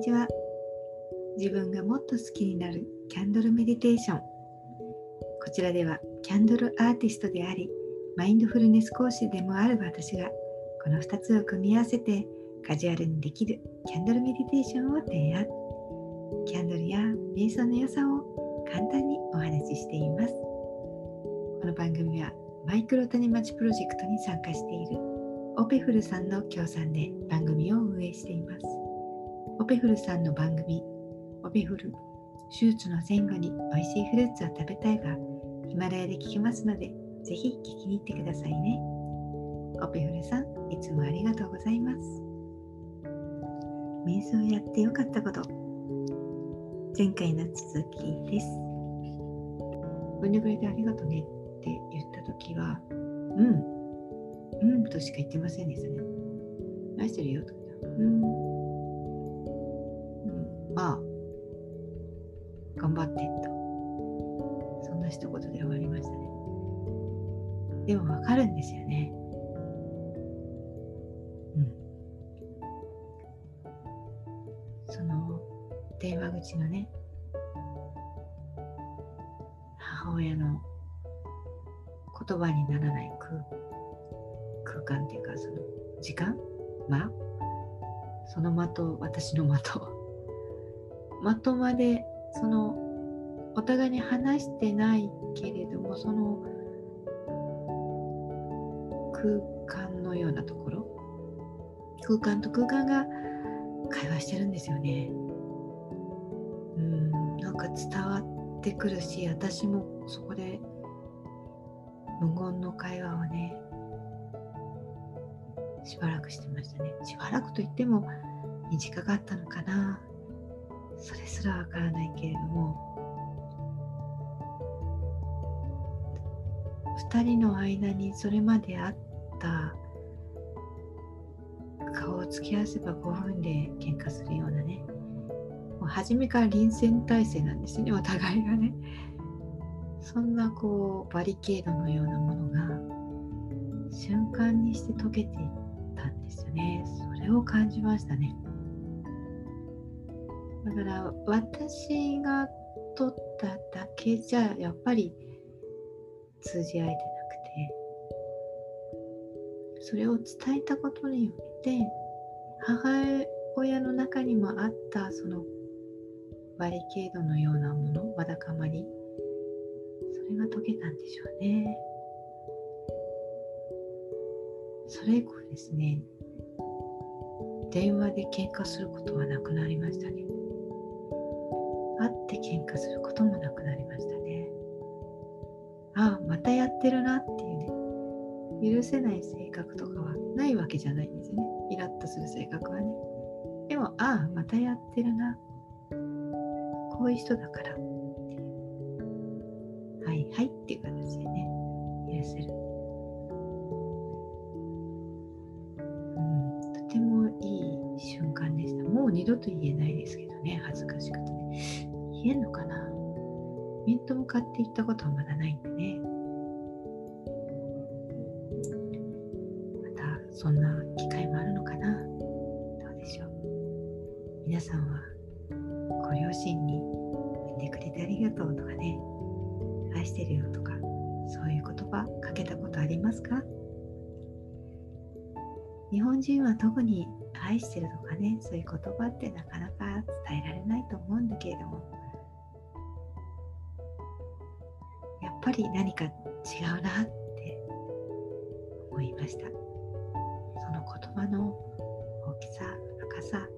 にちは。自分がもっと好きになるキャンドルメディテーション。こちらではキャンドルアーティストでありマインドフルネス講師でもある私がこの2つを組み合わせてカジュアルにできるキャンドルメディテーションを提案。キャンドルや瞑想の良さを簡単にお話ししています。この番組はマイクロ谷町プロジェクトに参加しているオペフルさんの協賛で番組を運営しています。ペフルさんの番組オペフル手術の前後に美味しいフルーツを食べたいがヒマラヤで聞きますのでぜひ聞きに行ってくださいね。オペフルさんいつもありがとうございます。瞑想やってよかったこと。前回の続きです。これぐらいでありがとね。って言った時はうん。うんとしか言ってませんでしたね。愛してるよとか、うん、まあ。頑張ってと。そんな一言で終わりましたね。でもわかるんですよね。うん。その電話口のね。母親の言葉にならない空空間っていうかその時間間？その的私の的的。まとまでそのお互いに話してないけれどもその空間のようなところ？空間と空間が会話してるんですよね。うんなんか伝わってくるし私もそこで無言の会話をねしばらくしてましたね。しばらくといっても短かったのかな。それすらわからないけれども2人の間にそれまであった顔を突き合わせば5分で喧嘩するようなねもう初めから臨戦態勢なんですねお互いがね。そんなこうバリケードのようなものが瞬間にして溶けていったんですよね。それを感じましたね。だから私が取っただけじゃやっぱり通じ合えてなくてそれを伝えたことによって母親の中にもあったそのバリケードのようなものわだかまりそれが解けたんでしょうね。それ以降ですね電話で喧嘩することはなくなりましたね。会って喧嘩することもなくなりましたね。ああまたやってるなっていうね。許せない性格とかはないわけじゃないんですよね。イラッとする性格はね。でもああまたやってるな。こういう人だから。ってはいはいっていう形でね許せる。とてもいい瞬間でした。もう二度と言えないですけどね恥ずかしくて。ね言えんのかな？面と向かって言ったことはまだないんでね。またそんな機会もあるのかな？どうでしょう？皆さんはご両親に産んでくれてありがとうとかね。愛してるよとかそういう言葉かけたことありますか？日本人は特に愛してるとかねそういう言葉ってなかなか伝えられないと思うんだけれども。ぱり何か違うなって思いました。その言葉の大きさ深さ